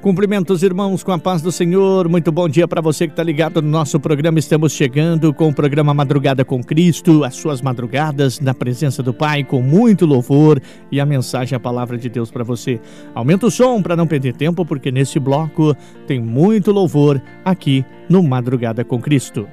Cumprimentos, irmãos, com a paz do Senhor. Muito bom dia para você que está ligado no nosso programa. Estamos chegando com o programa Madrugada com Cristo, as suas madrugadas na presença do Pai, com muito louvor e a mensagem, a palavra de Deus para você. Aumenta o som para não perder tempo, porque nesse bloco tem muito louvor aqui no Madrugada com Cristo.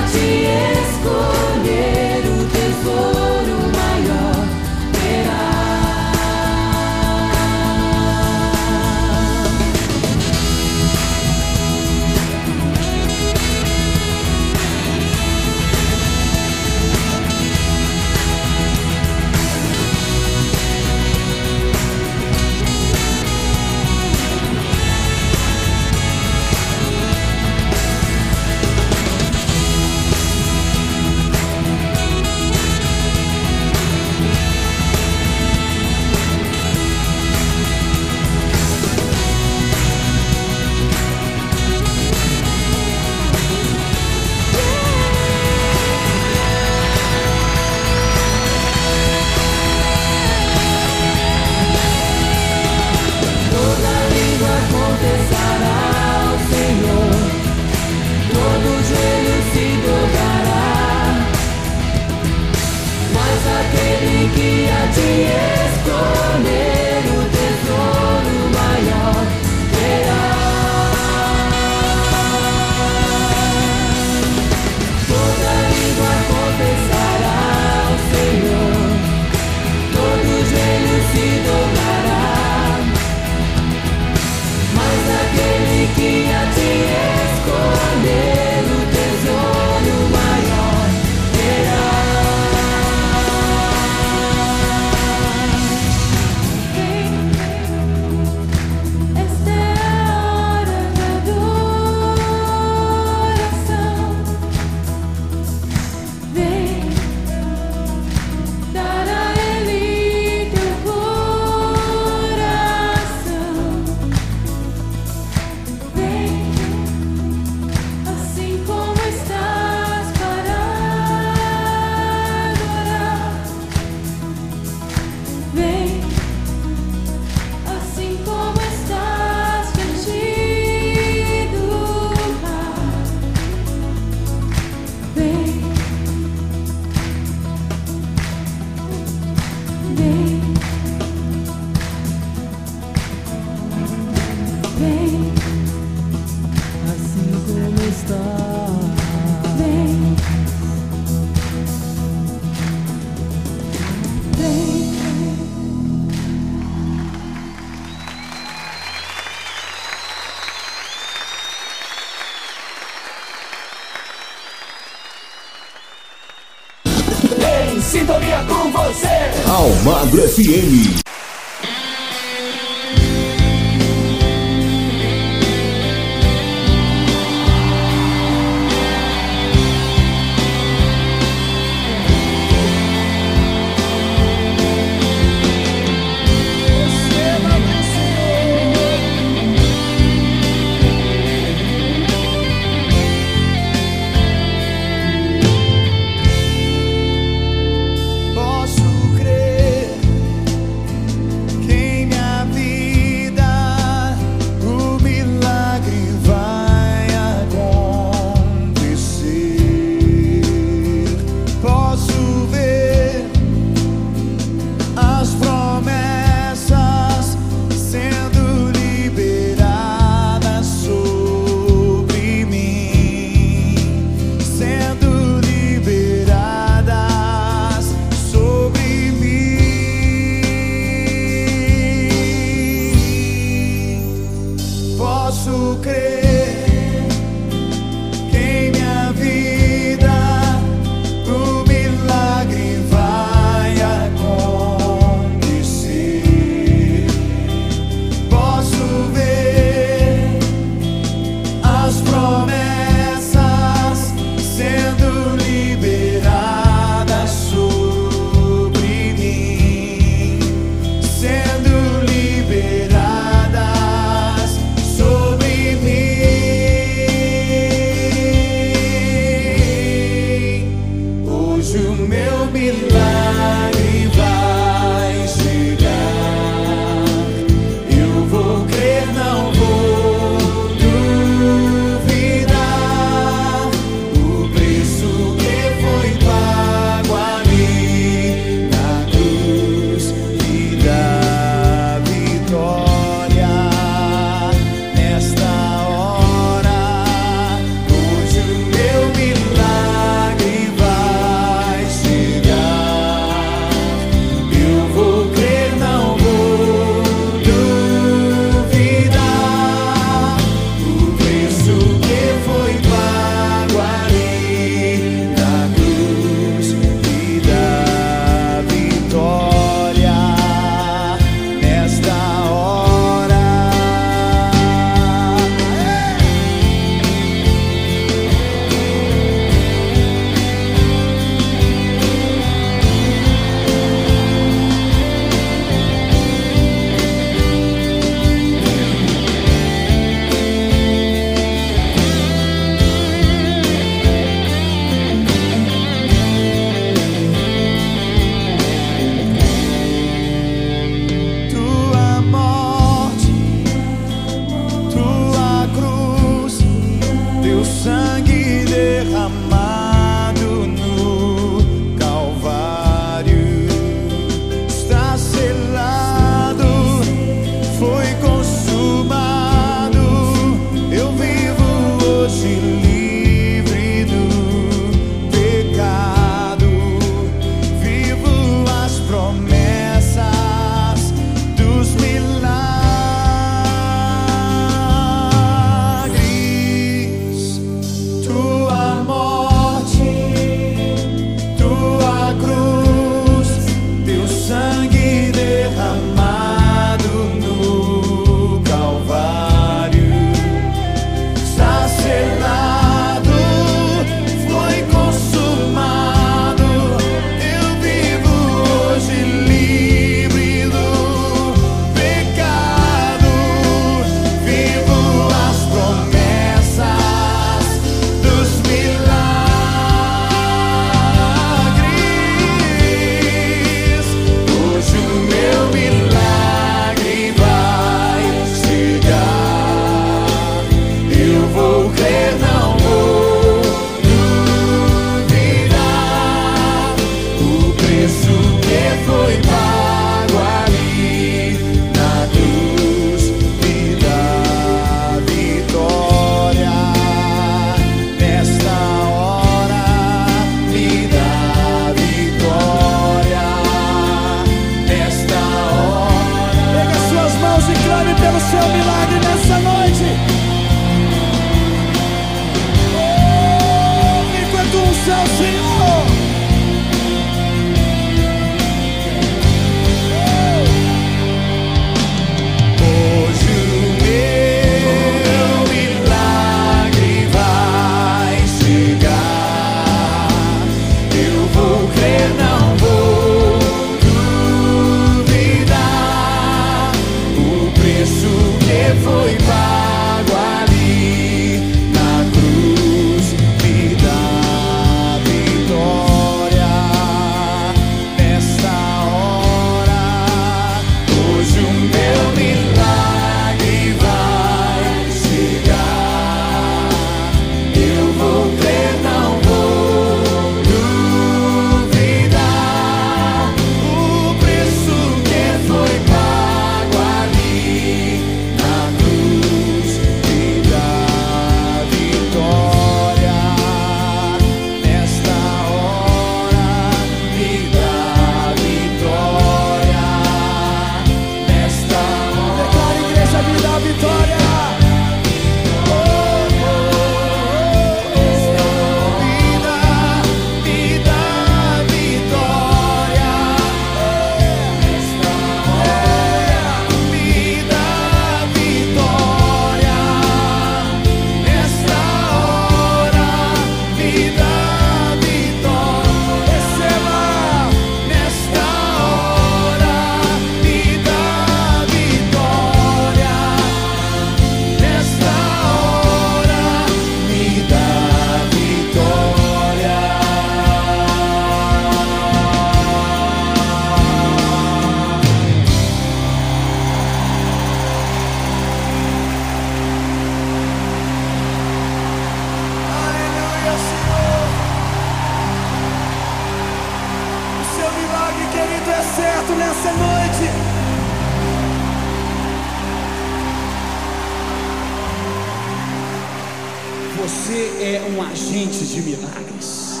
Você é um agente de milagres.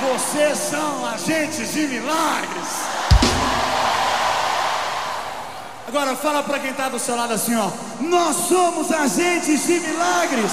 Vocês são agentes de milagres. Agora fala para quem está do seu lado assim, ó. Nós somos agentes de milagres.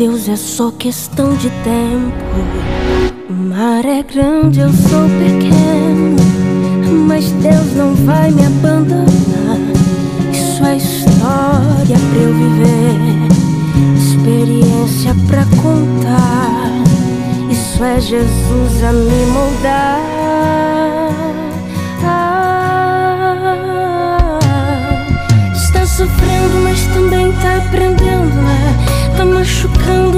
Deus é só questão de tempo. O mar é grande, eu sou pequeno, mas Deus não vai me abandonar. Isso é história pra eu viver, experiência pra contar. Isso é Jesus a me moldar. sofrendo, mas também tá aprendendo, né? Tá machucando,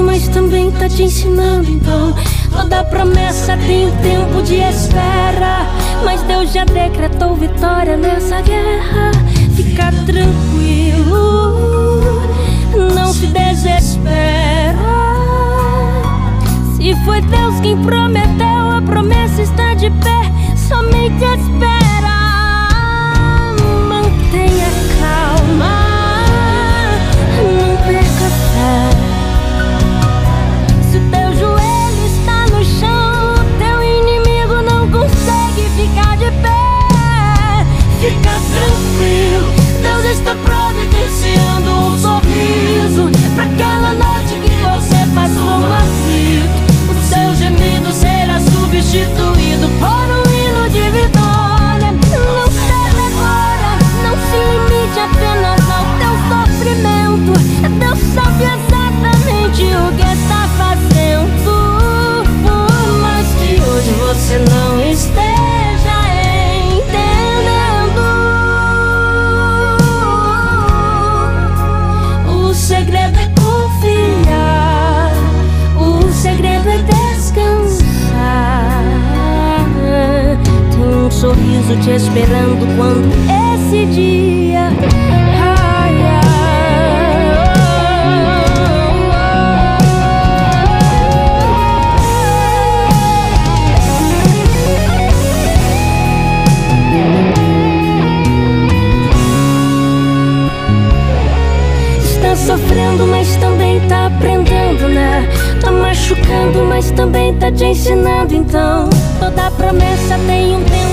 mas também tá te ensinando. Então, toda promessa tem tempo de espera. Mas Deus já decretou vitória nessa guerra. Fica tranquilo, não se desespera. Se foi Deus quem prometeu, a promessa está de pé. Somente espera. Está providenciando um sorriso Pra aquela noite que você passou aflito O seu gemido será substituído por sorriso te esperando quando esse dia Está sofrendo, mas também tá aprendendo, né? Tá machucando, mas também tá te ensinando, então. Toda promessa tem um tempo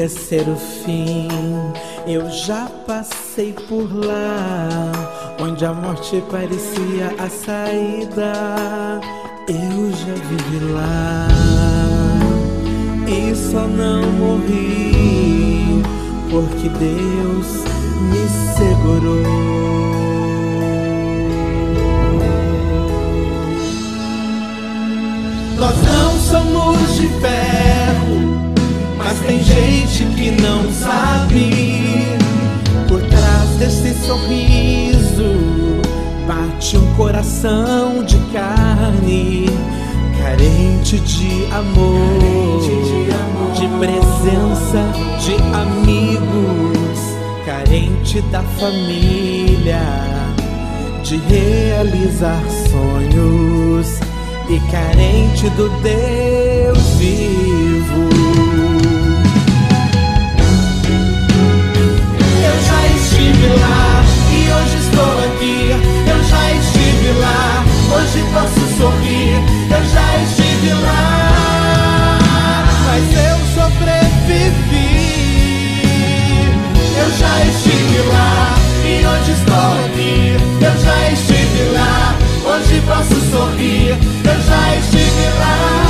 Parecia ser o fim. Eu já passei por lá, onde a morte parecia a saída. Eu já vivi lá e só não morri porque Deus me segurou. Nós não somos de ferro tem gente que não sabe. Por trás desse sorriso bate um coração de carne, carente de amor, de presença de amigos, carente da família, de realizar sonhos e carente do Deus vivo. Estive lá e hoje estou aqui. Eu já estive lá, hoje posso sorrir. Eu já estive lá, mas eu sobrevivi. Eu já estive lá e hoje estou aqui. Eu já estive lá, hoje posso sorrir. Eu já estive lá,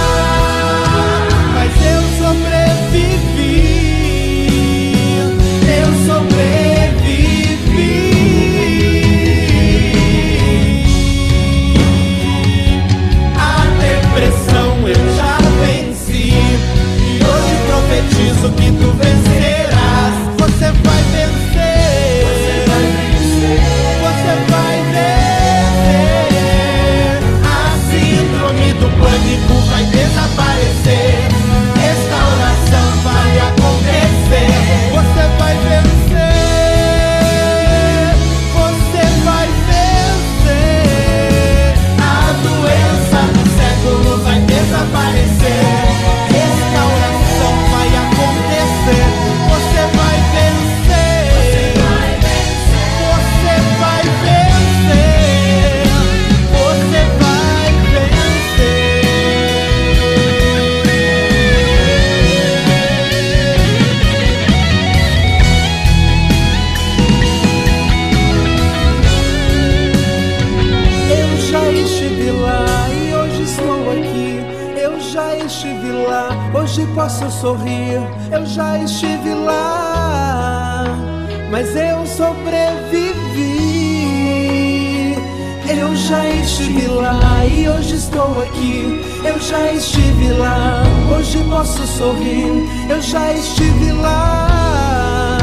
aqui. Eu já estive lá, hoje posso sorrir. Eu já estive lá,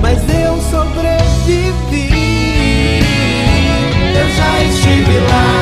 mas eu sobrevivi. Eu já estive lá.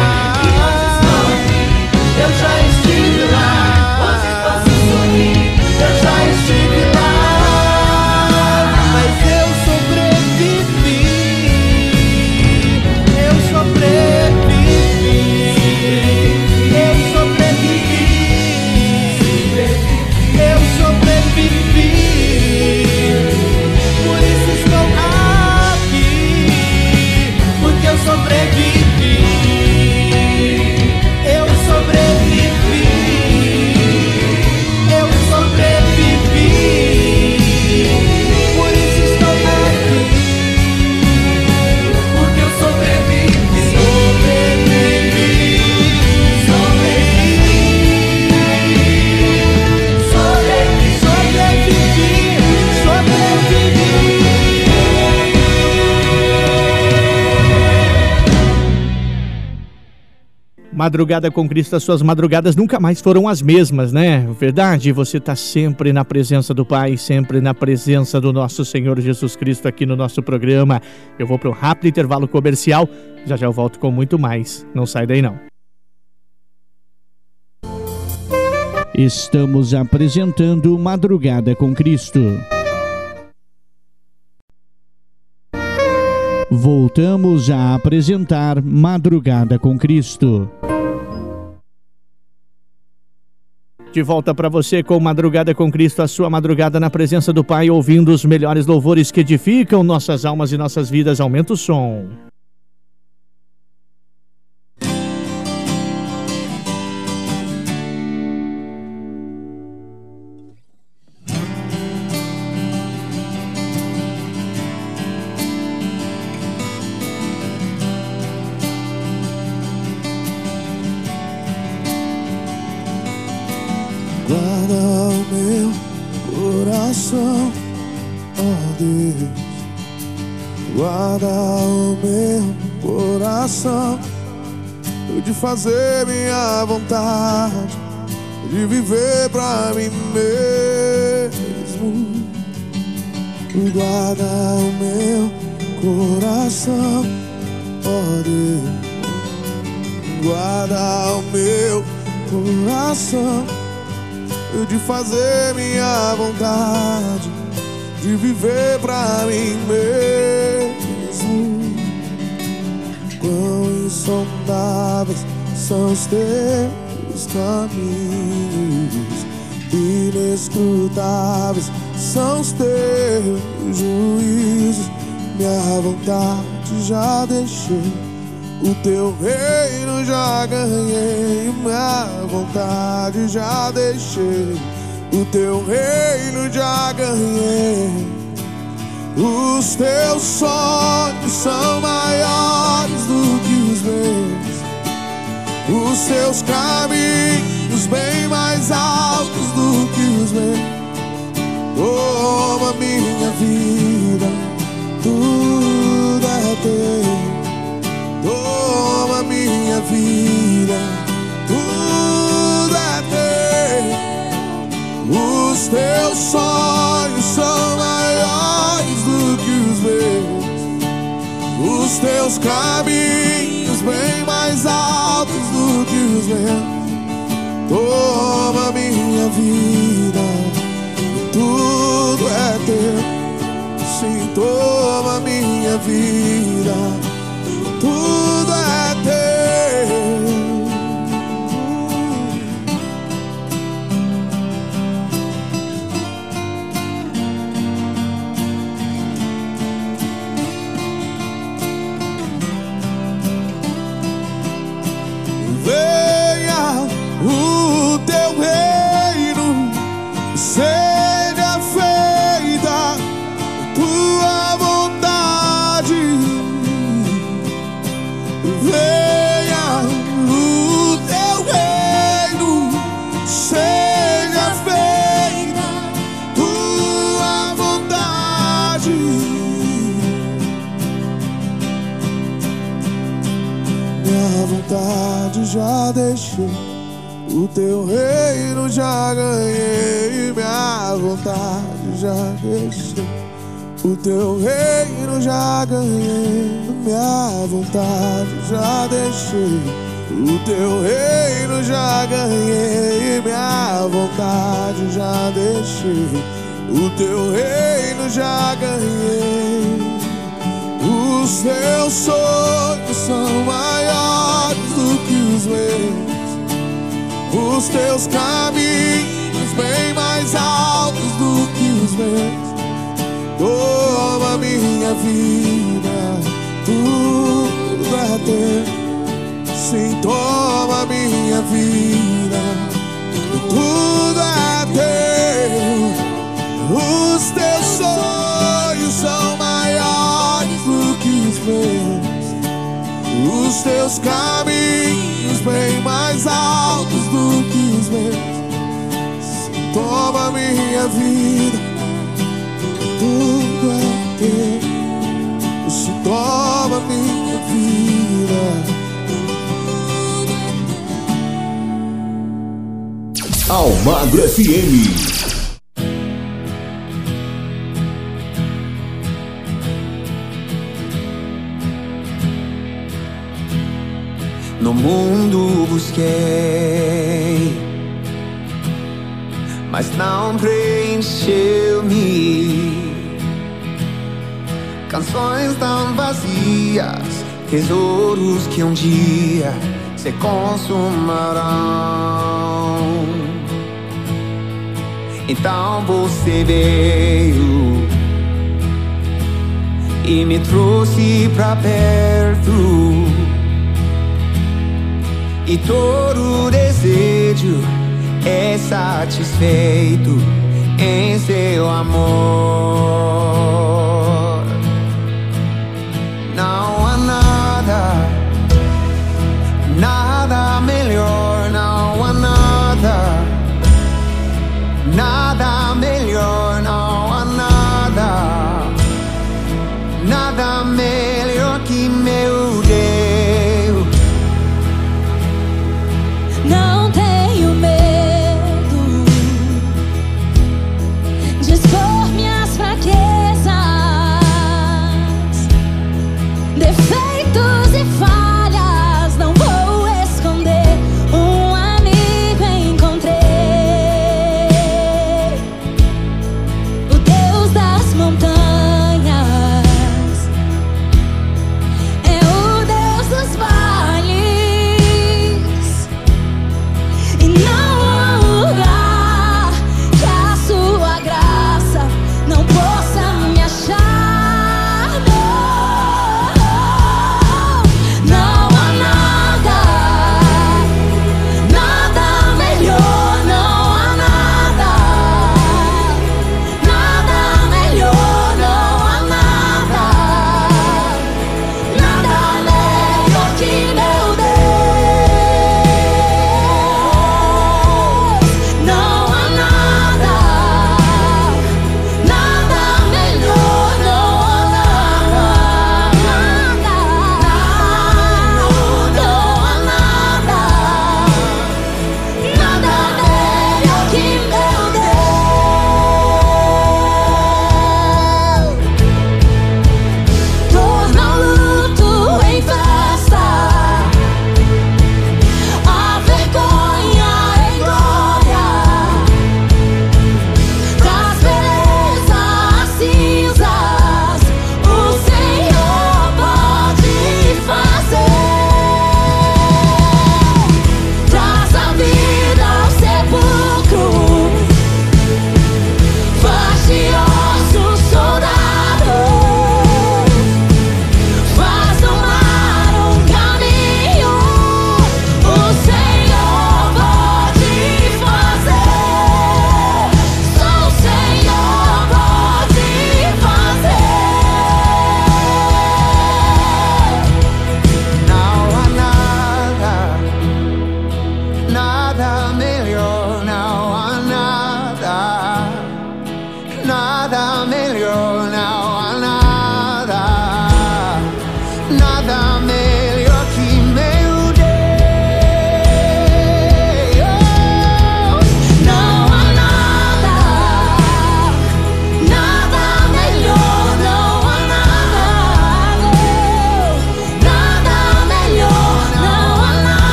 Madrugada com Cristo, as suas madrugadas nunca mais foram as mesmas, né? Verdade, você está sempre na presença do Pai, sempre na presença do nosso Senhor Jesus Cristo aqui no nosso programa. Eu vou para um rápido intervalo comercial, já já eu volto com muito mais. Não sai daí não. Estamos apresentando Madrugada com Cristo. Voltamos a apresentar Madrugada com Cristo. De volta para você com Madrugada com Cristo, a sua madrugada na presença do Pai, ouvindo os melhores louvores que edificam nossas almas e nossas vidas. Aumenta o som. Fazer minha vontade, de viver pra mim mesmo. Guarda o meu coração, ó Deus. Guarda o meu coração, de fazer minha vontade, de viver pra mim mesmo. Quão insondáveis são os teus caminhos, inescrutáveis são os teus juízos. Minha vontade já deixei, o teu reino já ganhei. Minha vontade já deixei, o teu reino já ganhei. Os teus sonhos são maiores do que os meus. Os seus caminhos bem mais altos do que os meus. Toma minha vida, tudo é teu. Toma minha vida, tudo é teu. Os teus sonhos teus caminhos bem mais altos que os meus. Toma minha vida, tudo é teu. Sim, toma minha vida, teu reino já ganhei, minha vontade já deixei. O teu reino já ganhei, minha vontade já deixei. O teu reino já ganhei, minha vontade já deixei. O teu reino já ganhei. Os teus sonhos são maiores do que os meus. Os teus caminhos bem mais altos do que os meus. Toma minha vida, tudo é teu. Sim, toma minha vida, tudo é teu. Os teus sonhos são maiores do que os meus. Os teus caminhos minha vida, tudo é teu. Isso toma minha vida. Almagro FM. No mundo busquei mas não preencheu-me. Canções tão vazias, tesouros que um dia se consumarão. Então você veio e me trouxe pra perto. E todo o desejo é satisfeito em seu amor.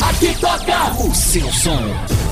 Aqui toca o seu som.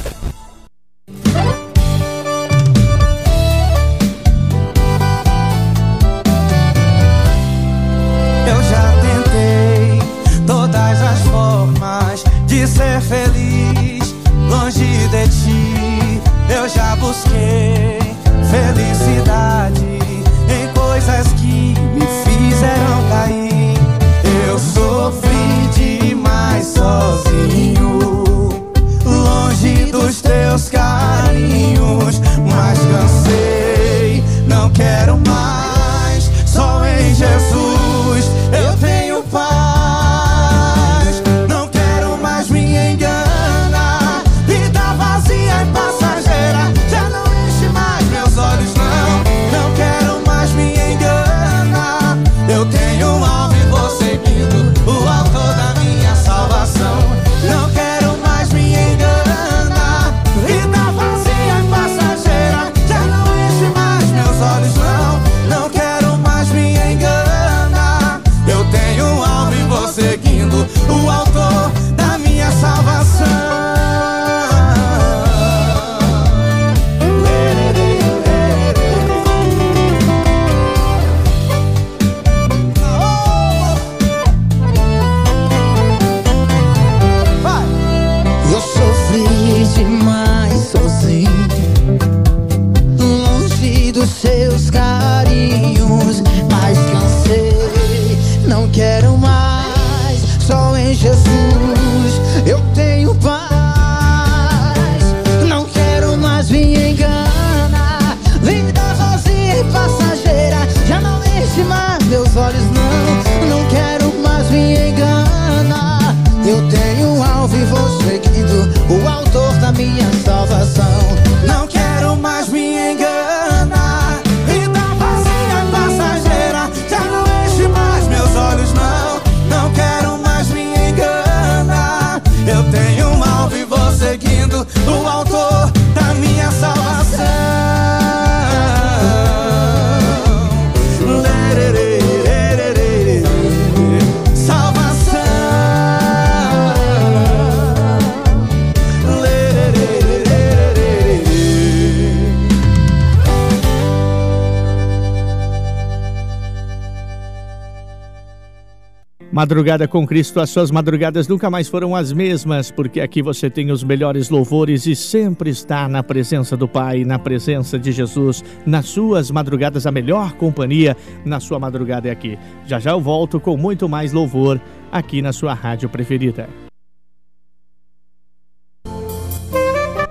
Madrugada com Cristo, as suas madrugadas nunca mais foram as mesmas, porque aqui você tem os melhores louvores e sempre está na presença do Pai, na presença de Jesus, nas suas madrugadas, a melhor companhia na sua madrugada é aqui. Já já eu volto com muito mais louvor aqui na sua rádio preferida.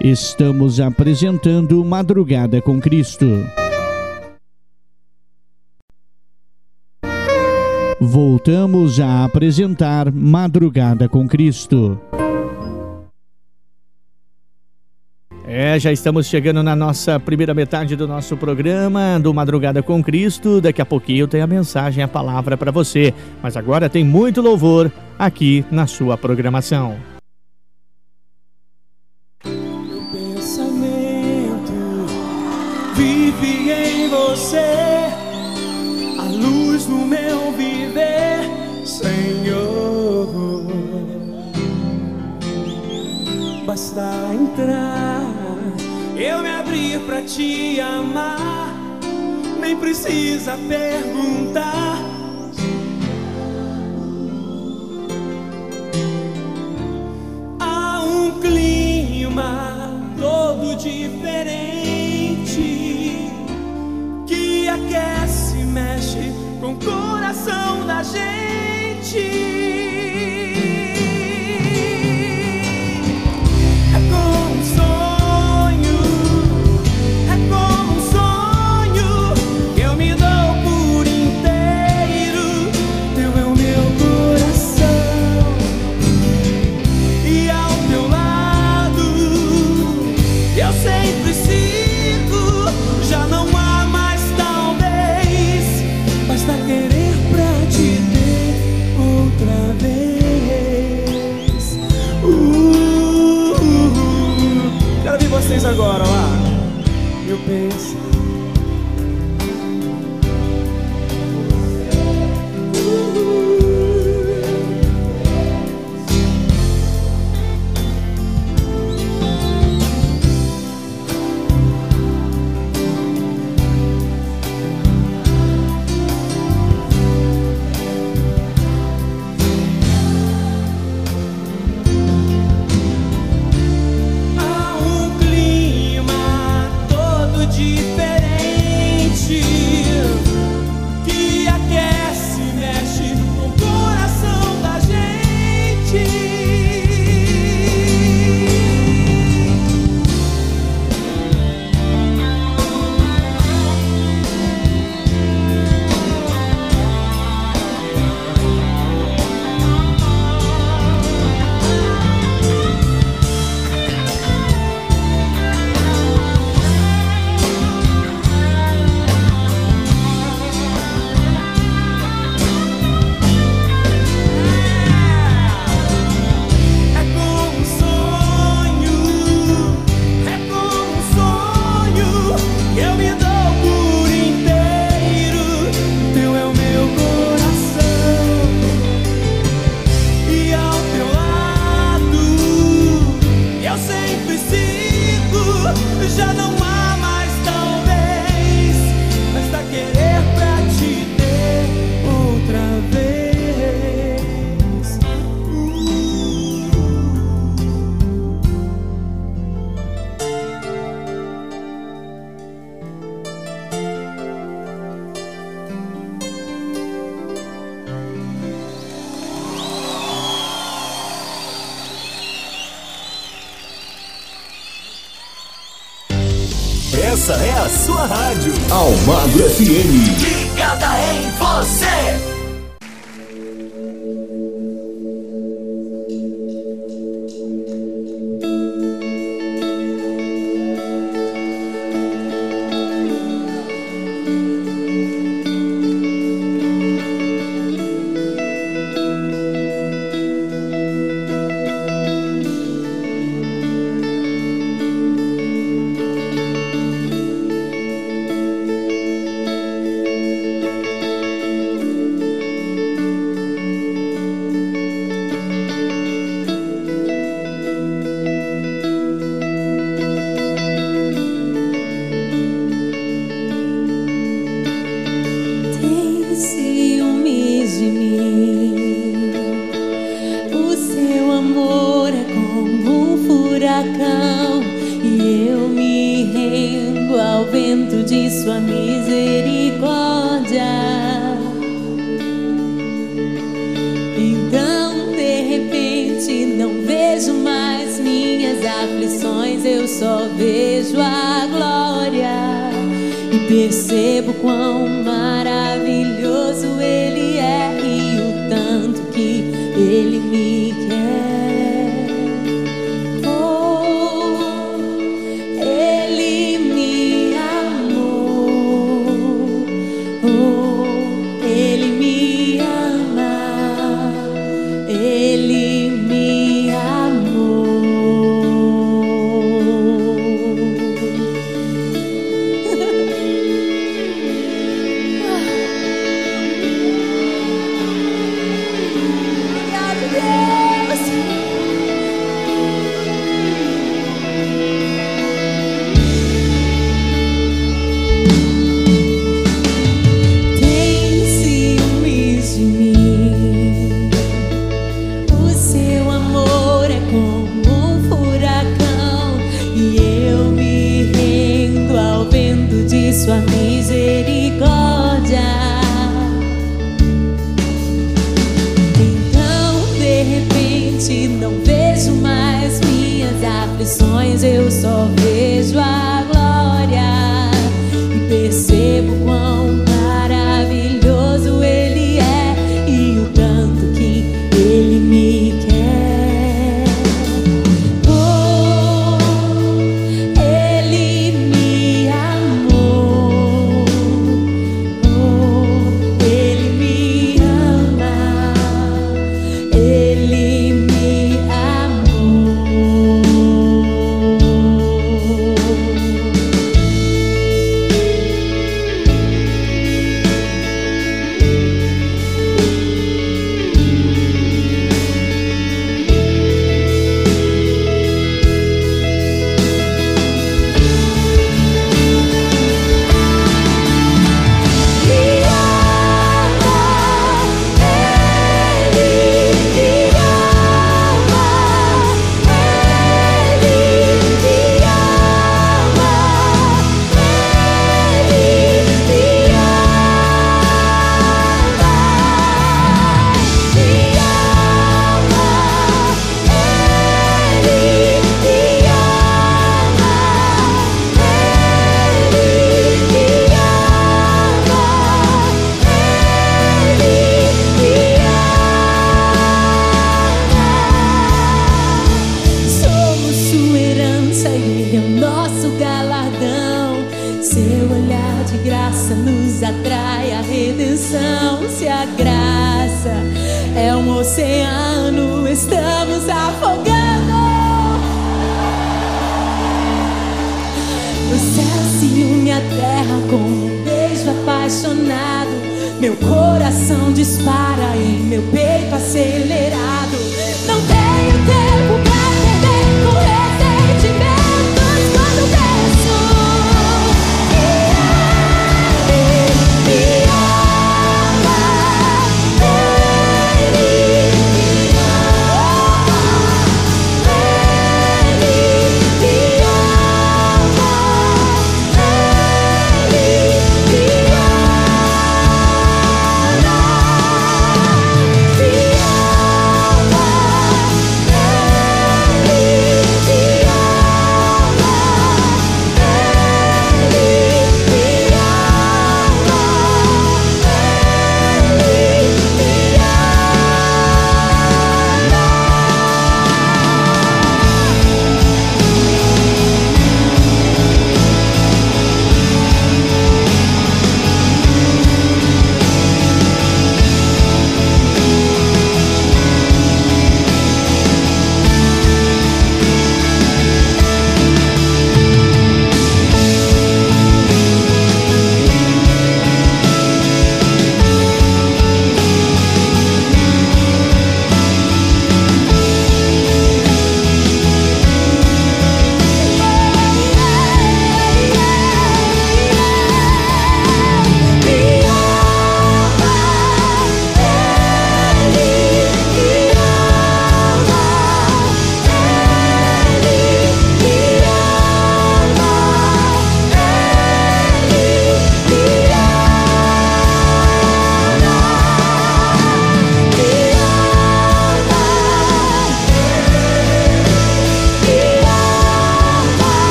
Estamos apresentando Madrugada com Cristo. Voltamos a apresentar Madrugada com Cristo. É, já estamos chegando na nossa primeira metade do nosso programa do Madrugada com Cristo. Daqui a pouquinho tem a mensagem, a palavra para você. Mas agora tem muito louvor aqui na sua programação. pensamento vive em você, Basta entrar, eu me abrir pra te amar, nem precisa perguntar. Há um clima todo diferente que aquece, mexe com o coração da gente.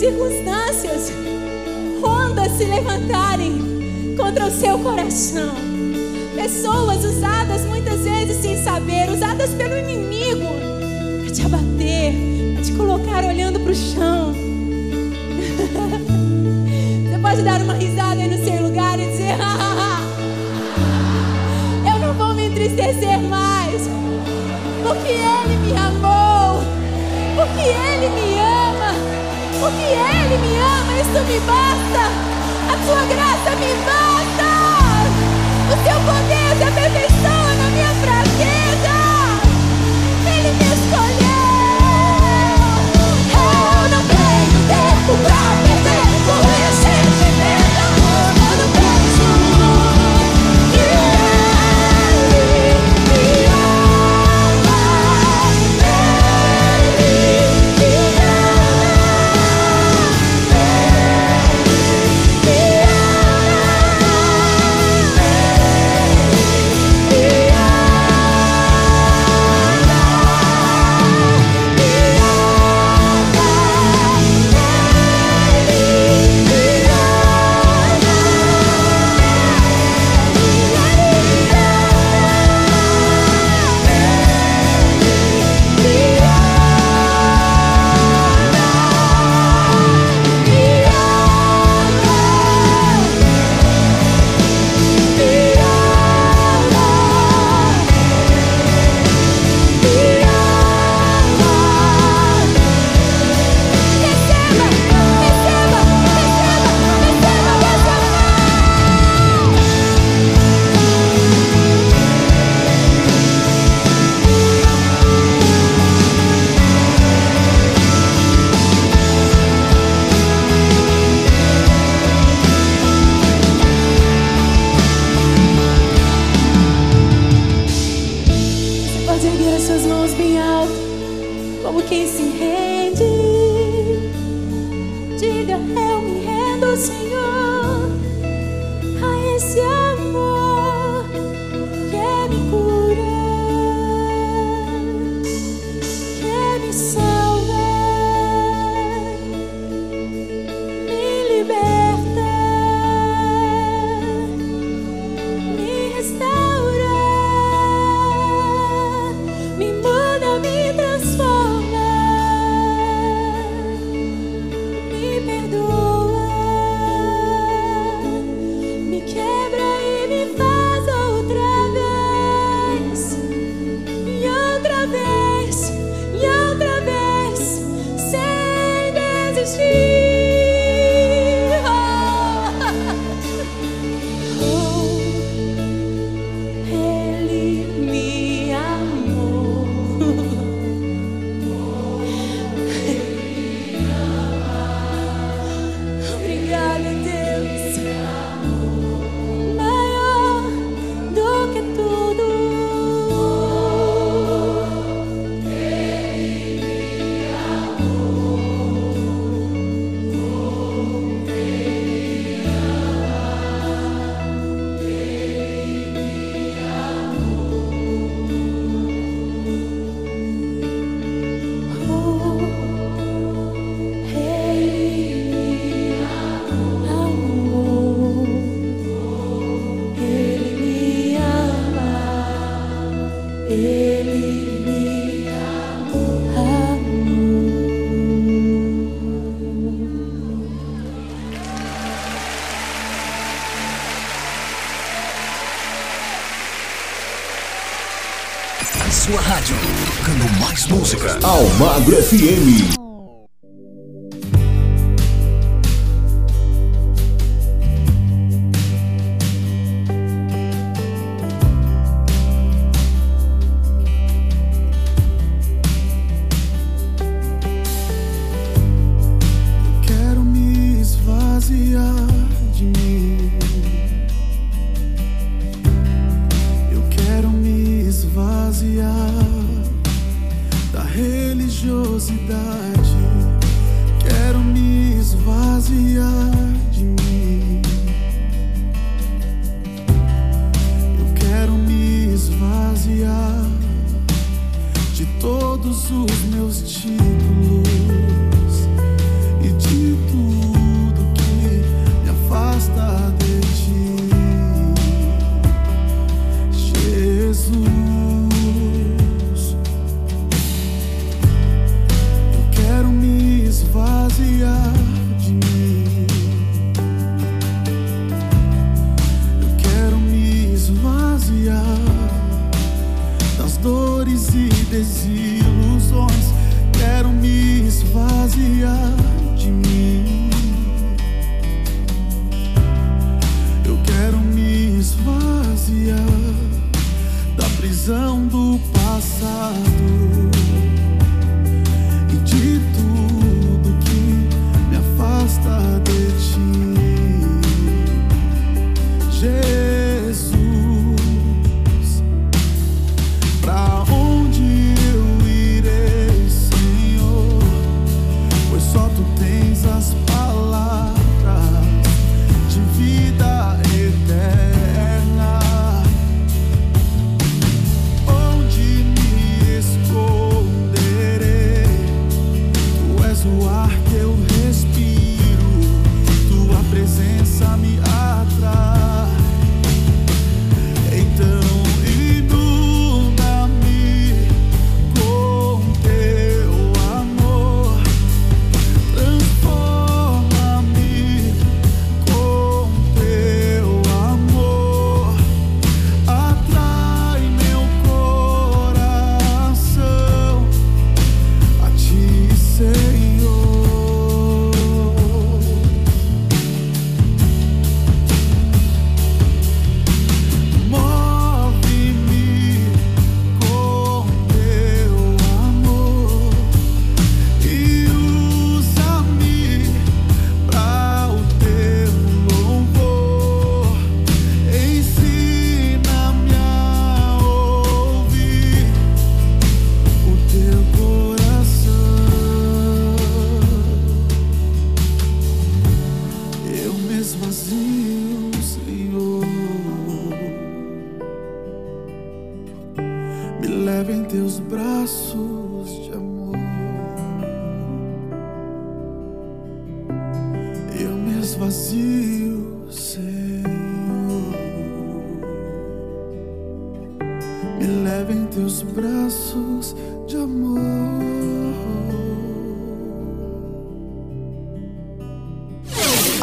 Circunstâncias, ondas se levantarem contra o seu coração. Pessoas usadas muitas vezes sem saber, usadas pelo inimigo para te abater, para te colocar olhando para o chão. Você pode dar uma risada aí no seu lugar e dizer: Eu não vou me entristecer mais, porque Ele me amou, porque Ele me ama, porque Ele me ama, isso me basta, a Sua graça me basta, o Seu poder se aperfeiçoa na minha fraqueza, Ele me escolheu. FM.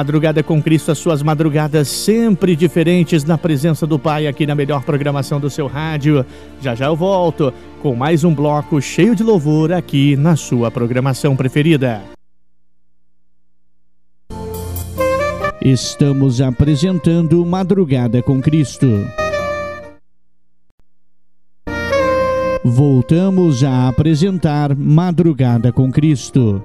Madrugada com Cristo, as suas madrugadas sempre diferentes na presença do Pai aqui na melhor programação do seu rádio. Já já eu volto com mais um bloco cheio de louvor aqui na sua programação preferida. Estamos apresentando Madrugada com Cristo. Voltamos a apresentar Madrugada com Cristo.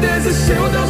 desistiu, Deus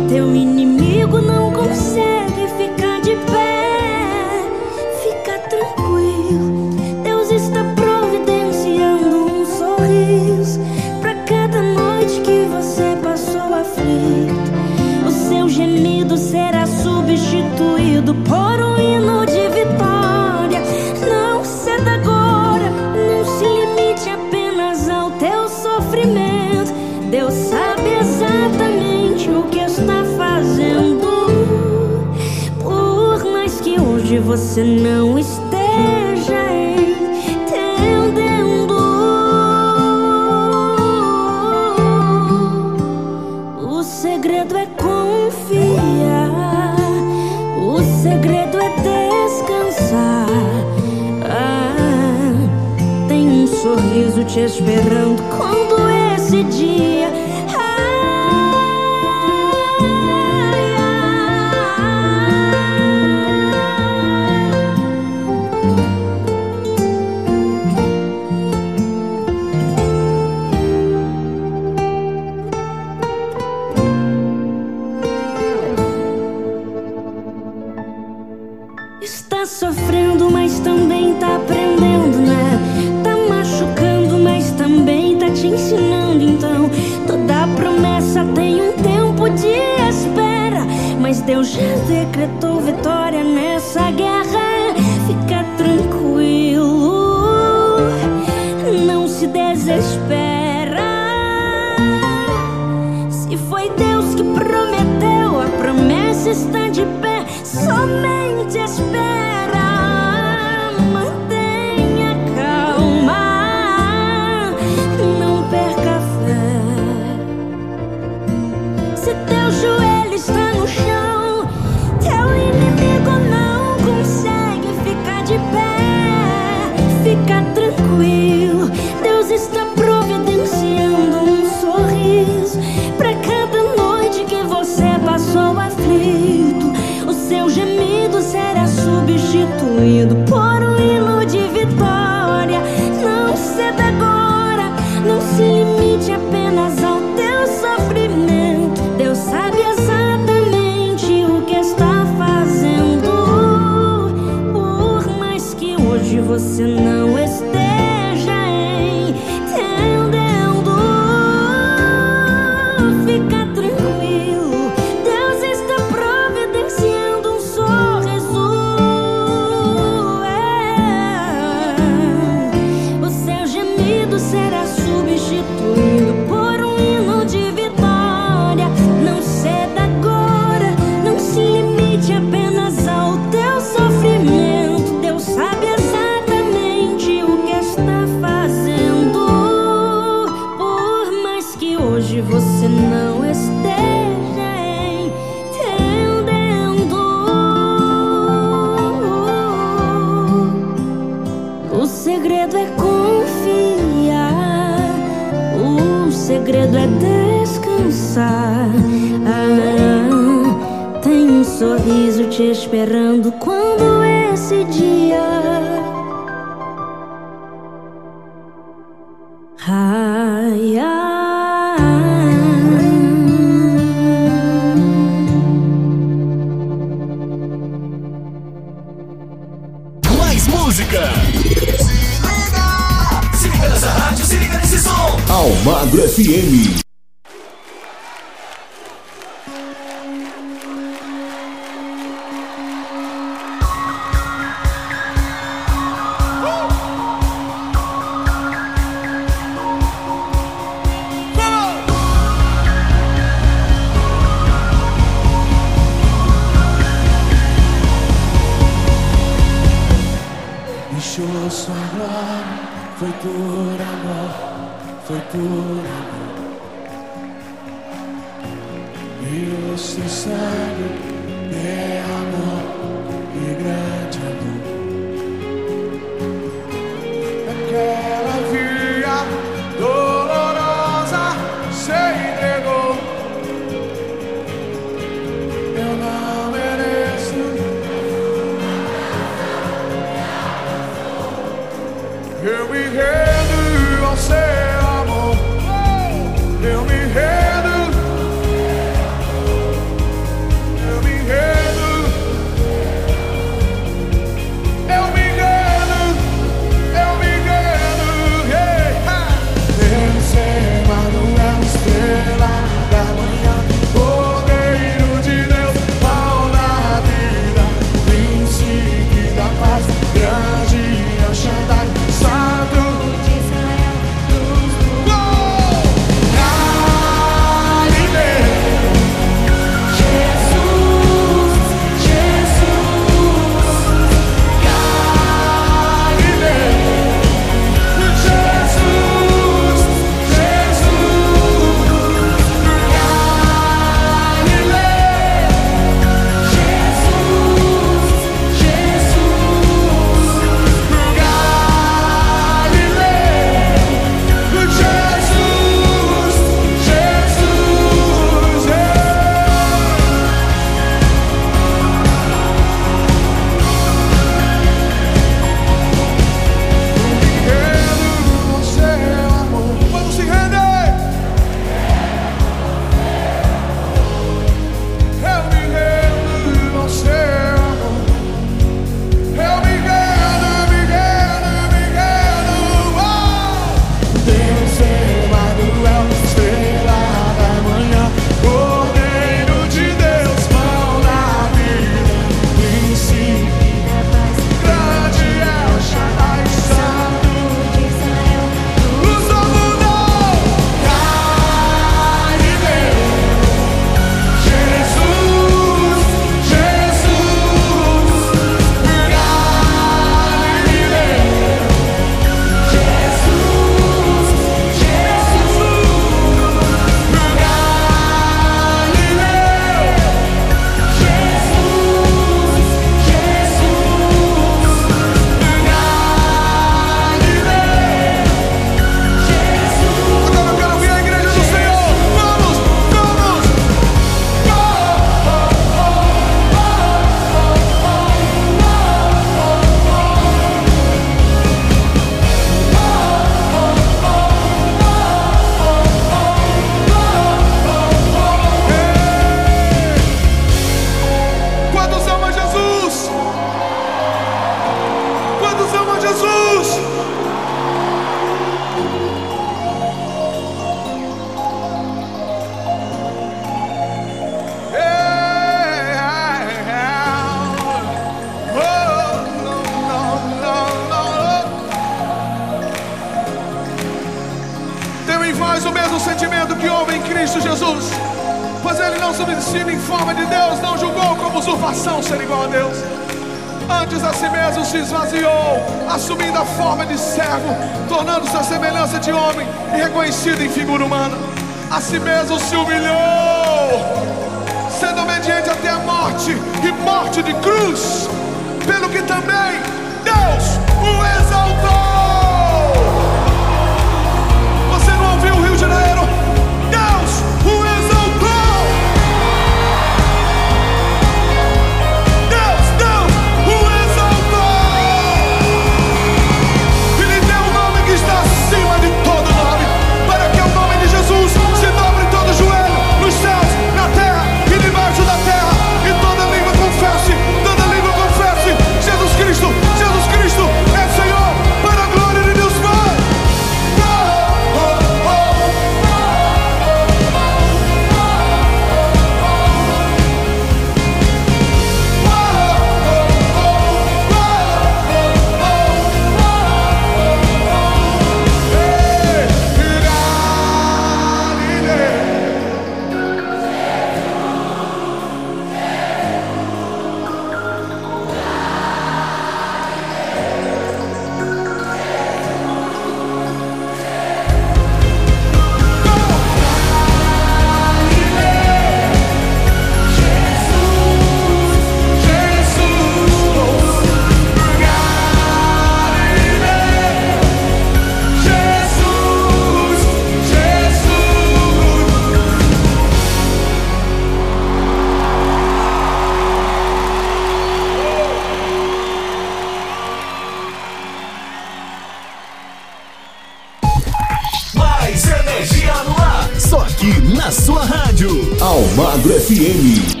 Aqui na sua rádio. Almagro FM.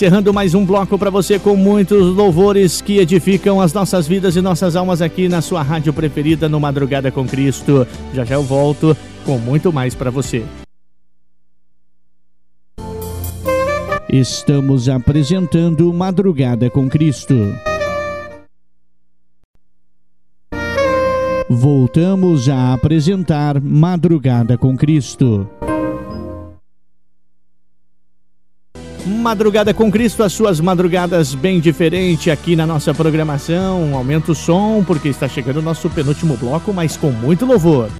Encerrando mais um bloco para você com muitos louvores que edificam as nossas vidas e nossas almas aqui na sua rádio preferida no Madrugada com Cristo. Já já eu volto com muito mais para você. Estamos apresentando Madrugada com Cristo. Voltamos a apresentar Madrugada com Cristo. Madrugada com Cristo, as suas madrugadas bem diferente aqui na nossa programação. Aumenta o som porque está chegando o nosso penúltimo bloco, mas com muito louvor.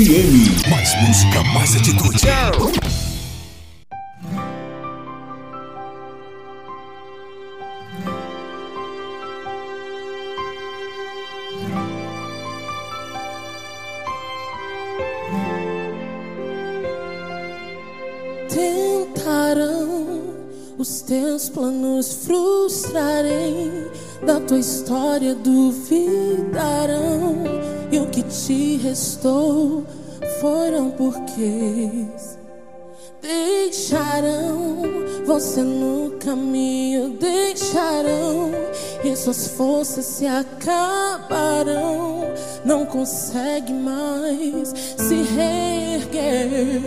FM. Mais música, mais atitude. Tentarão os teus planos frustrarem, da tua história duvidarão e o que te restou porquês deixarão você no caminho, deixarão e suas forças se acabarão. Não consegue mais se reerguer,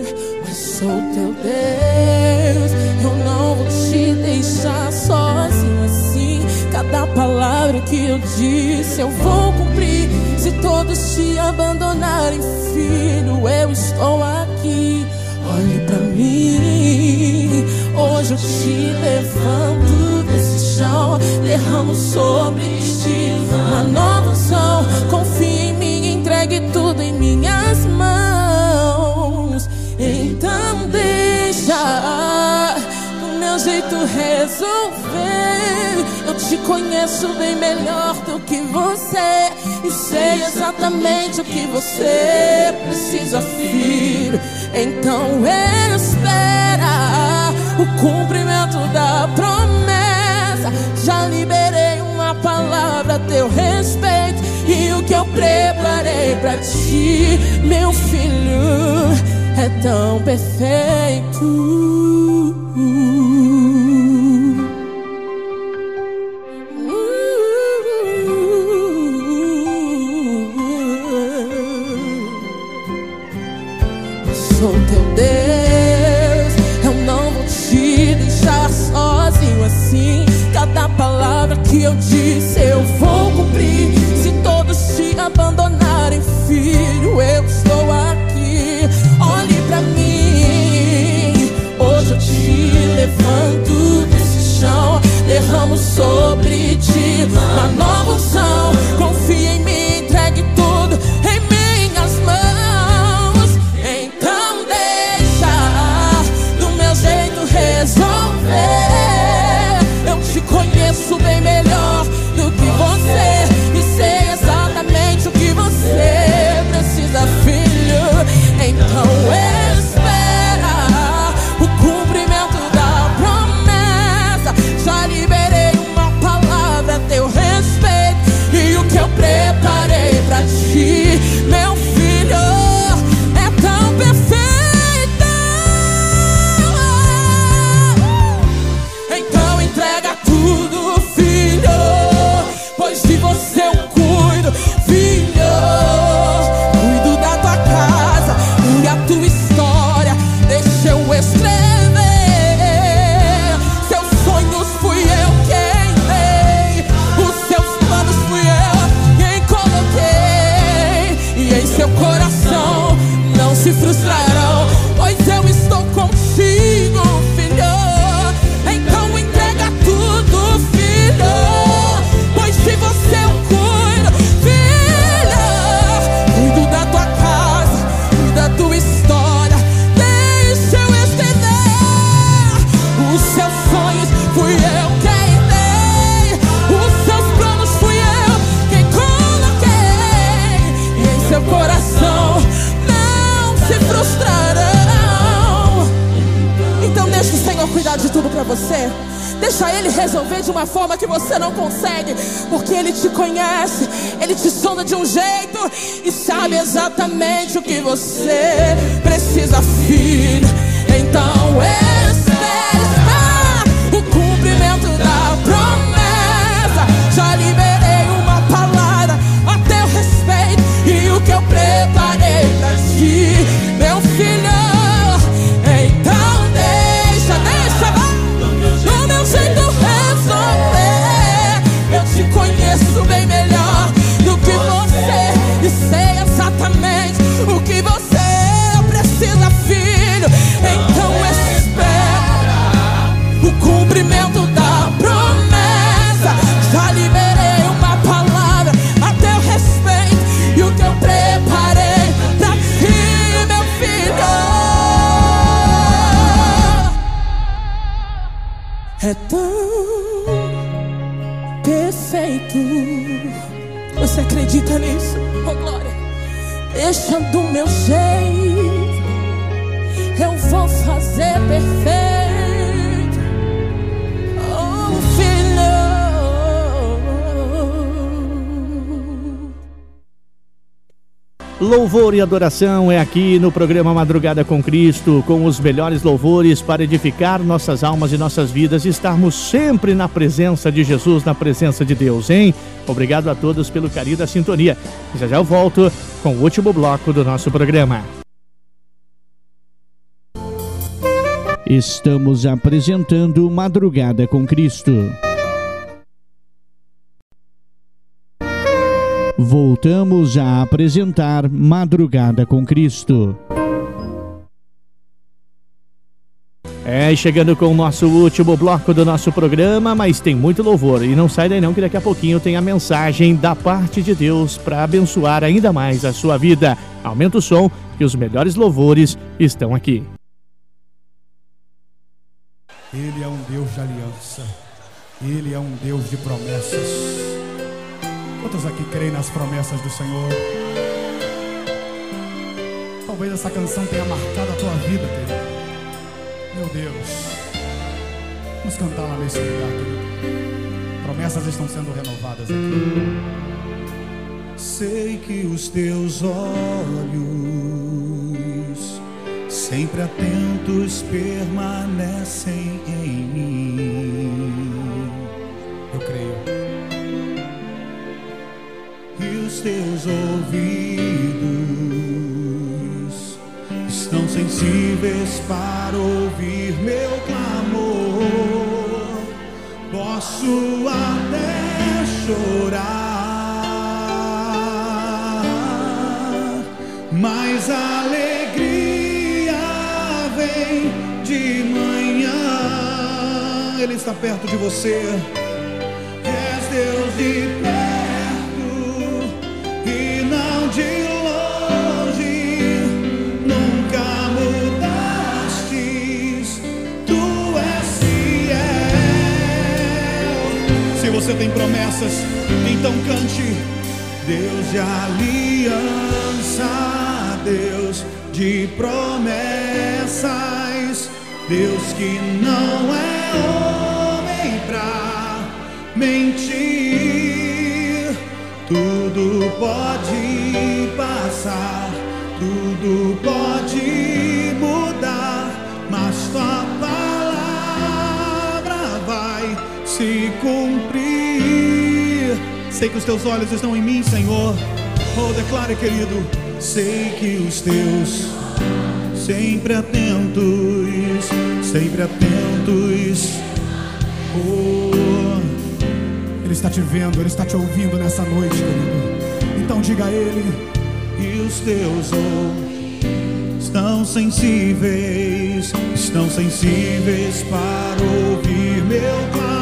mas sou teu Deus. Eu não vou te deixar sozinho assim. Cada palavra que eu disse eu vou cumprir. Se todos te abandonarem, filho, eu estou aqui. Olhe pra mim. Hoje eu te levanto desse chão, derramo sobre ti uma nova unção. Confie em mim, entregue tudo em minhas mãos. Então deixa do meu jeito resolver. Eu te conheço bem melhor do que você e sei exatamente o que você precisa, filho. Então espera o cumprimento da promessa. Já liberei uma palavra a teu respeito e o que eu preparei pra ti, meu filho, é tão perfeito. Eu disse eu vou cumprir. Se todos te abandonarem, filho, eu estou aqui. Olhe pra mim. Hoje eu te levanto desse chão, derramo sobre ti uma nova unção. Exatamente o que você precisa, filho. Louvor e adoração é aqui no programa Madrugada com Cristo, com os melhores louvores para edificar nossas almas e nossas vidas e estarmos sempre na presença de Jesus, na presença de Deus, hein? Obrigado a todos pelo carinho da sintonia. Já já eu volto com o último bloco do nosso programa. Estamos apresentando Madrugada com Cristo. Voltamos a apresentar Madrugada com Cristo. É, chegando com o nosso último bloco do nosso programa, mas tem muito louvor. E não sai daí não que daqui a pouquinho tem a mensagem da parte de Deus para abençoar ainda mais a sua vida. Aumenta o som que os melhores louvores estão aqui. Ele é um Deus de aliança. Ele é um Deus de promessas. Quantos aqui creem nas promessas do Senhor? Talvez essa canção tenha marcado a tua vida, querido. Meu Deus. Vamos cantar lá nesse lugar, querido. Promessas estão sendo renovadas aqui. Sei que os teus olhos, sempre atentos, permanecem em mim. Os teus ouvidos estão sensíveis para ouvir meu clamor. Posso até chorar, mas a alegria vem de manhã. Ele está perto de você. És Deus de perto você tem promessas, então cante. Deus de aliança, Deus de promessas, Deus que não é homem pra mentir. Tudo pode passar, tudo pode mudar, mas tua palavra vai se cumprir. Sei que os teus olhos estão em mim, Senhor. Oh, declare, querido. Sei que os teus sempre atentos, sempre atentos. Oh, Ele está te vendo, Ele está te ouvindo nessa noite, querido. Então diga a Ele. E os teus olhos estão sensíveis, estão sensíveis para ouvir meu clamor.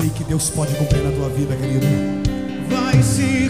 sei que Deus pode cumprir na tua vida, querido. Vai se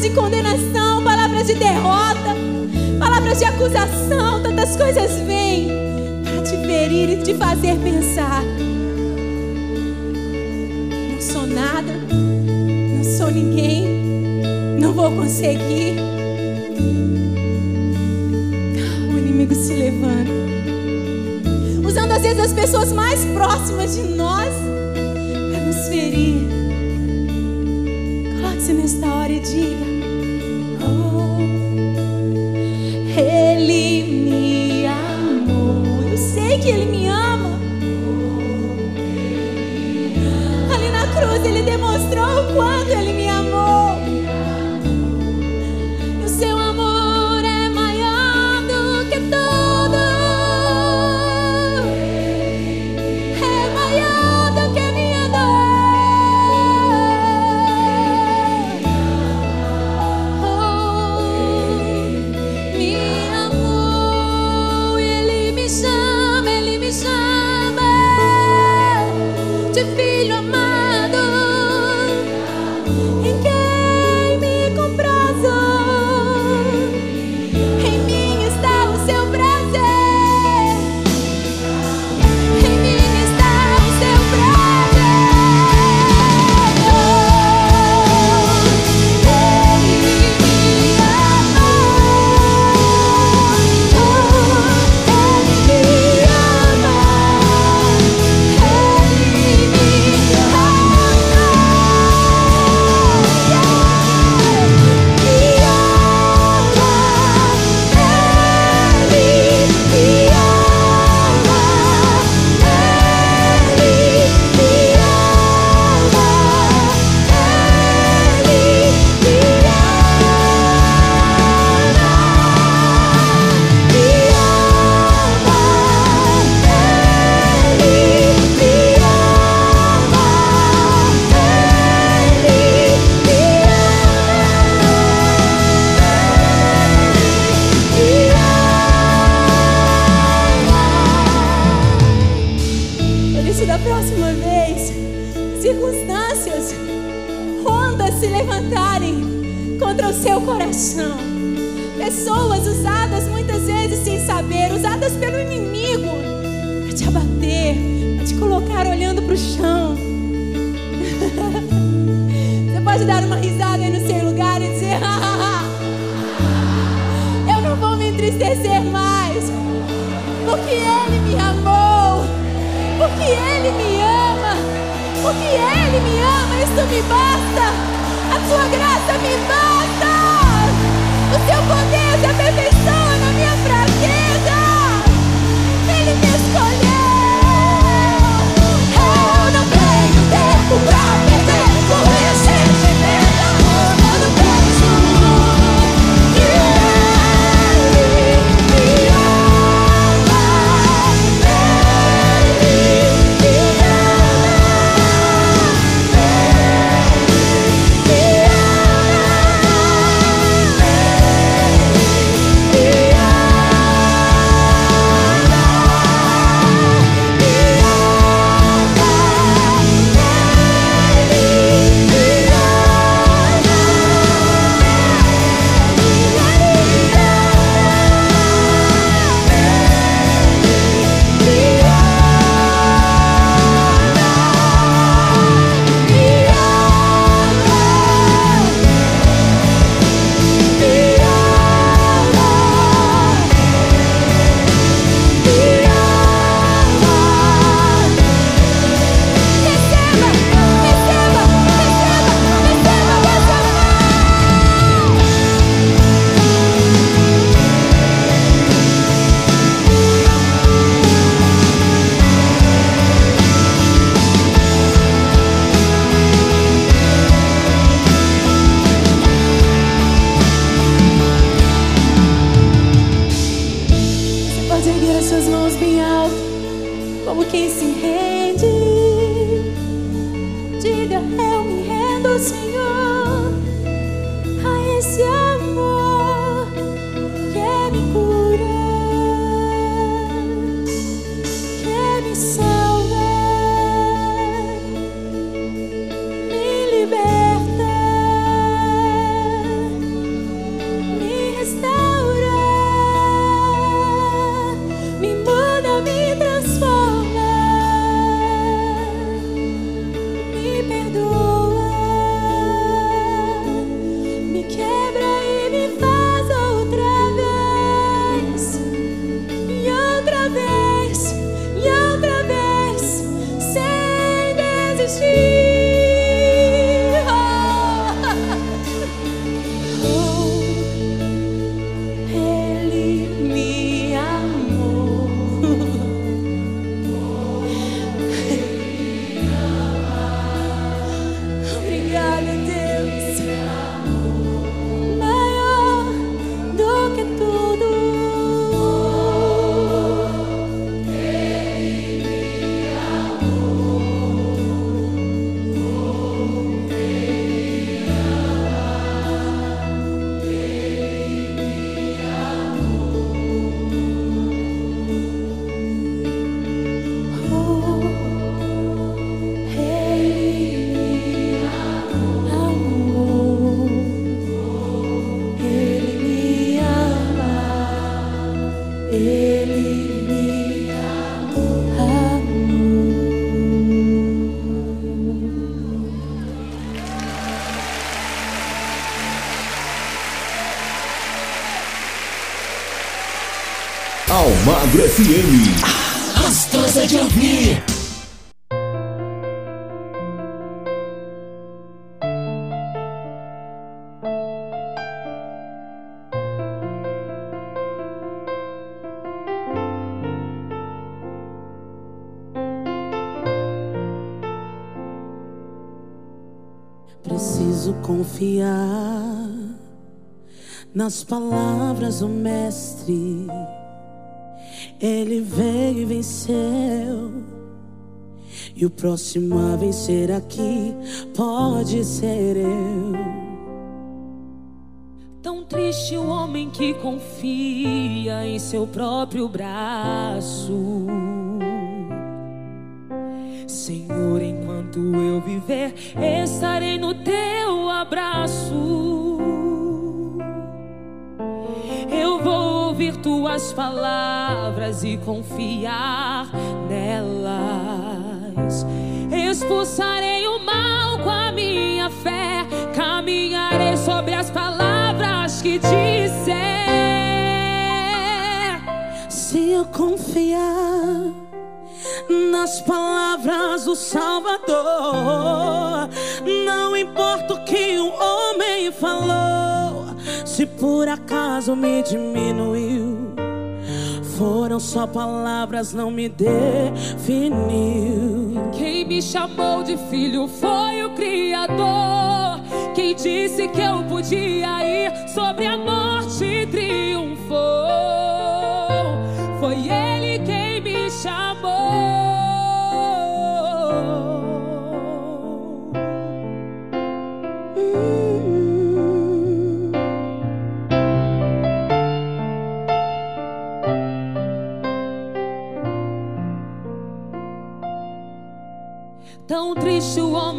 palavras de condenação, palavras de derrota, palavras de acusação, tantas coisas vêm para te ferir e te fazer pensar. Não sou nada, não sou ninguém, não vou conseguir. O inimigo se levanta, usando às vezes as pessoas mais próximas de nós para nos ferir nesta hora e diga: Almagro FM. Gostosa de ouvir. Preciso confiar nas palavras do Mestre. O próximo a vencer aqui pode ser eu. Tão triste o homem que confia em seu próprio braço. Senhor, enquanto eu viver, estarei no teu abraço. Eu vou ouvir tuas palavras e confiar. Expulsarei o mal com a minha fé, caminharei sobre as palavras que disser. Se eu confiar nas palavras do Salvador, não importa o que o homem falou, se por acaso me diminuiu. Foram só palavras, não me definiu. Quem me chamou de filho foi o Criador. Quem disse que eu podia ir sobre a morte triunfou.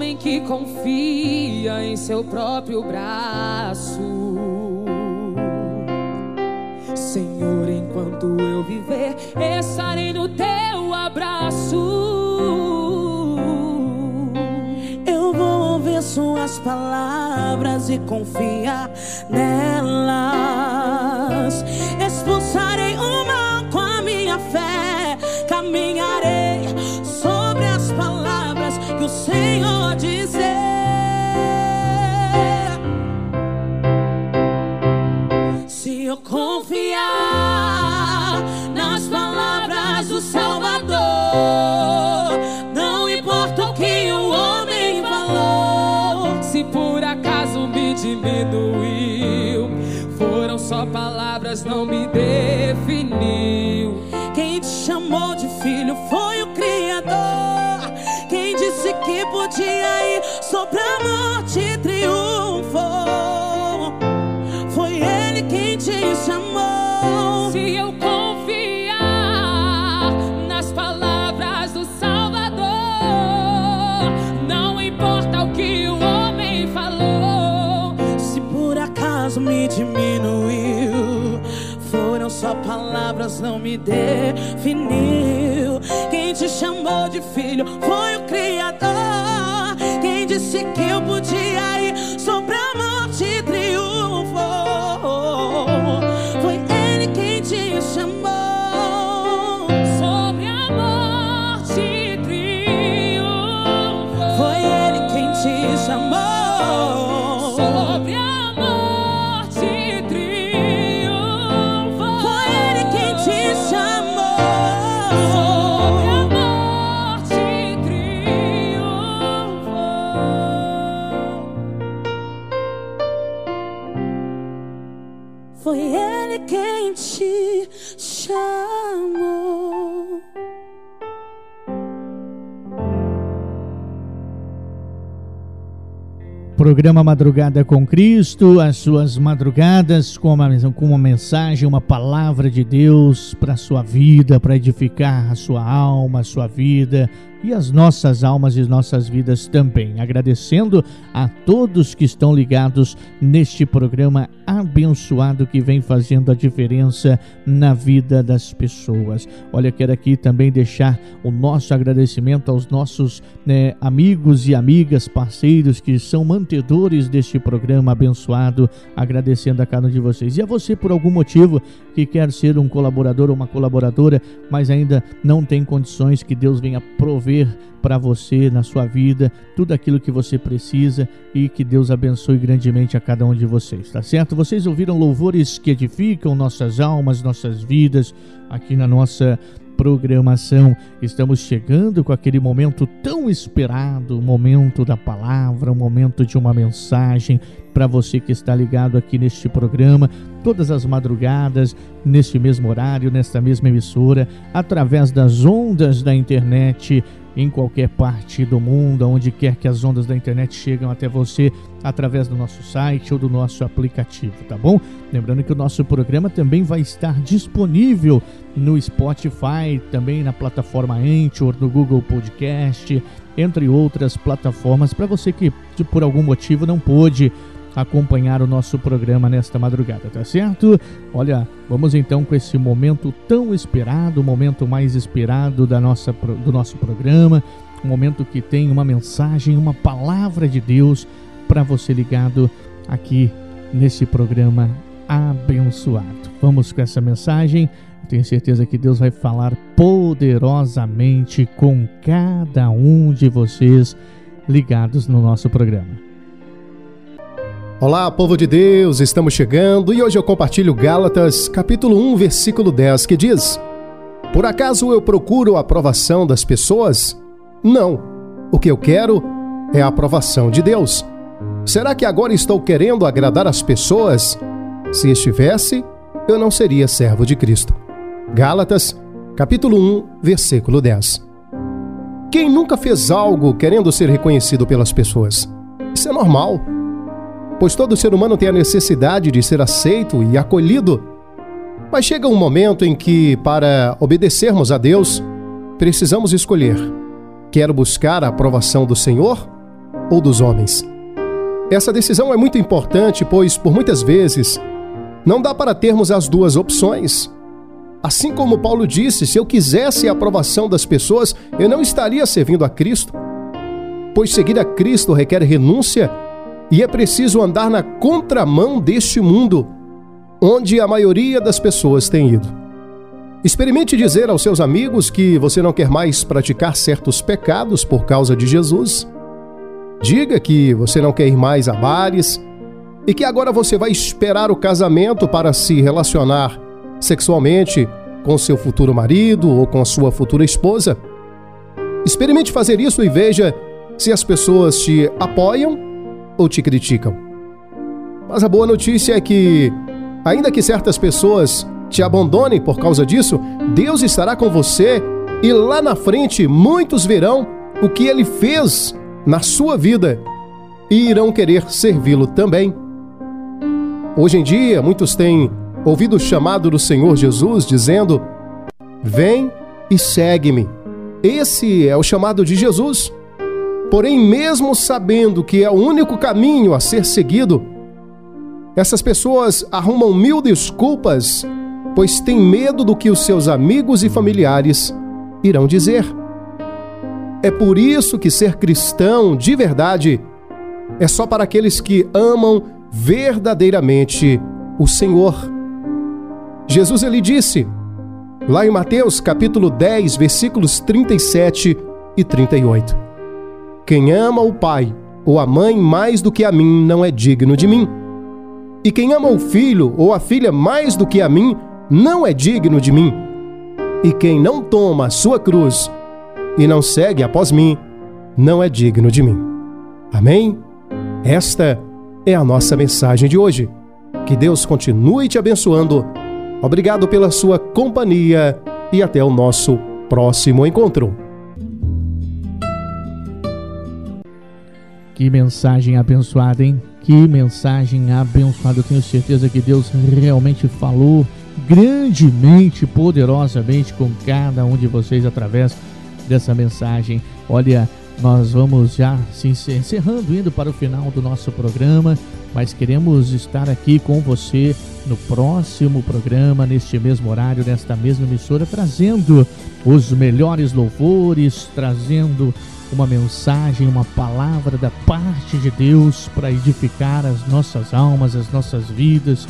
Homem que confia em seu próprio braço. Senhor, enquanto eu viver, estarei no teu abraço. Eu vou ouvir suas palavras e confiar nelas. Expulsarei o mal com a minha fé, caminharei Senhor dizer. A morte triunfou. Foi Ele quem te chamou. Se eu confiar nas palavras do Salvador, não importa o que o homem falou. Se por acaso me diminuiu, foram só palavras, não me definiu. Quem te chamou de filho foi o Criador. Disse que eu podia ir. Sobre Programa Madrugada com Cristo, as suas madrugadas com uma, com uma mensagem, uma palavra de Deus para a sua vida, para edificar a sua alma, a sua vida, e as nossas almas e nossas vidas também. Agradecendo a todos que estão ligados neste programa abençoado que vem fazendo a diferença na vida das pessoas. Olha, quero aqui também deixar o nosso agradecimento aos nossos né, amigos e amigas, parceiros que são mantedores deste programa abençoado, agradecendo a cada um de vocês. E a você, por algum motivo, que quer ser um colaborador ou uma colaboradora, mas ainda não tem condições, que Deus venha prover para você na sua vida tudo aquilo que você precisa e que Deus abençoe grandemente a cada um de vocês, tá certo? Vocês ouviram louvores que edificam nossas almas, nossas vidas aqui na nossa programação. Estamos chegando com aquele momento tão esperado, o momento da palavra, o momento de uma mensagem para você que está ligado aqui neste programa, todas as madrugadas, neste mesmo horário, nesta mesma emissora, através das ondas da internet em qualquer parte do mundo, onde quer que as ondas da internet chegam até você através do nosso site ou do nosso aplicativo, tá bom? Lembrando que o nosso programa também vai estar disponível no Spotify, também na plataforma Anchor, no Google Podcast, entre outras plataformas para você que por algum motivo não pôde acompanhar o nosso programa nesta madrugada, tá certo? Olha, vamos então com esse momento tão esperado, o momento mais esperado da nossa, do nosso programa, um momento que tem uma mensagem, uma palavra de Deus para você ligado aqui nesse programa abençoado. Vamos com essa mensagem. Tenho certeza que Deus vai falar poderosamente com cada um de vocês ligados no nosso programa. Olá, povo de Deus, estamos chegando e hoje eu compartilho Gálatas, capítulo 1, versículo 10, que diz: Por acaso eu procuro a aprovação das pessoas? Não. O que eu quero é a aprovação de Deus. Será que agora estou querendo agradar as pessoas? Se estivesse, eu não seria servo de Cristo. Gálatas, capítulo 1, versículo 10. Quem nunca fez algo querendo ser reconhecido pelas pessoas? Isso é normal pois todo ser humano tem a necessidade de ser aceito e acolhido. Mas chega um momento em que, para obedecermos a Deus, precisamos escolher: quero buscar a aprovação do Senhor ou dos homens? Essa decisão é muito importante, pois, por muitas vezes, não dá para termos as duas opções. Assim como Paulo disse, se eu quisesse a aprovação das pessoas, eu não estaria servindo a Cristo. Pois seguir a Cristo requer renúncia e é preciso andar na contramão deste mundo, onde a maioria das pessoas tem ido. Experimente dizer aos seus amigos que você não quer mais praticar certos pecados por causa de Jesus. Diga que você não quer ir mais a bares e que agora você vai esperar o casamento para se relacionar sexualmente com seu futuro marido ou com a sua futura esposa. Experimente fazer isso e veja se as pessoas te apoiam ou te criticam. Mas a boa notícia é que, ainda que certas pessoas te abandonem por causa disso, Deus estará com você e lá na frente muitos verão o que ele fez na sua vida e irão querer servi-lo também. Hoje em dia, muitos têm ouvido o chamado do Senhor Jesus dizendo: Vem e segue-me. Esse é o chamado de Jesus. Porém, mesmo sabendo que é o único caminho a ser seguido, essas pessoas arrumam mil desculpas, pois têm medo do que os seus amigos e familiares irão dizer. É por isso que ser cristão de verdade é só para aqueles que amam verdadeiramente o Senhor. Jesus ele disse, lá em Mateus capítulo 10, versículos 37 e 38. Quem ama o pai ou a mãe mais do que a mim não é digno de mim. E quem ama o filho ou a filha mais do que a mim não é digno de mim. E quem não toma a sua cruz e não segue após mim não é digno de mim. Amém? Esta é a nossa mensagem de hoje. Que Deus continue te abençoando. Obrigado pela sua companhia e até o nosso próximo encontro. Que mensagem abençoada, hein? Que mensagem abençoada. Eu tenho certeza que Deus realmente falou grandemente, poderosamente com cada um de vocês através dessa mensagem. Olha, nós vamos já se encerrando, indo para o final do nosso programa, mas queremos estar aqui com você no próximo programa, neste mesmo horário, nesta mesma emissora, trazendo os melhores louvores, trazendo uma mensagem, uma palavra da parte de Deus para edificar as nossas almas, as nossas vidas,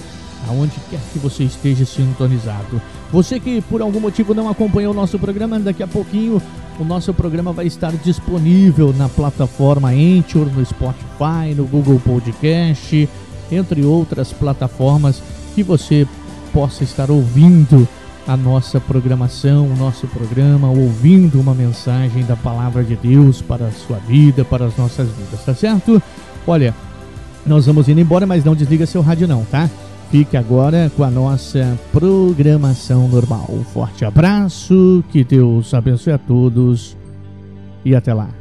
aonde quer que você esteja sintonizado. Você que por algum motivo não acompanhou o nosso programa, daqui a pouquinho o nosso programa vai estar disponível na plataforma Anchor, no Spotify, no Google Podcast, entre outras plataformas que você possa estar ouvindo a nossa programação, o nosso programa, ouvindo uma mensagem da palavra de Deus para a sua vida, para as nossas vidas, tá certo? Olha, nós vamos indo embora, mas não desliga seu rádio não, tá? Fique agora com a nossa programação normal. Um forte abraço, que Deus abençoe a todos e até lá.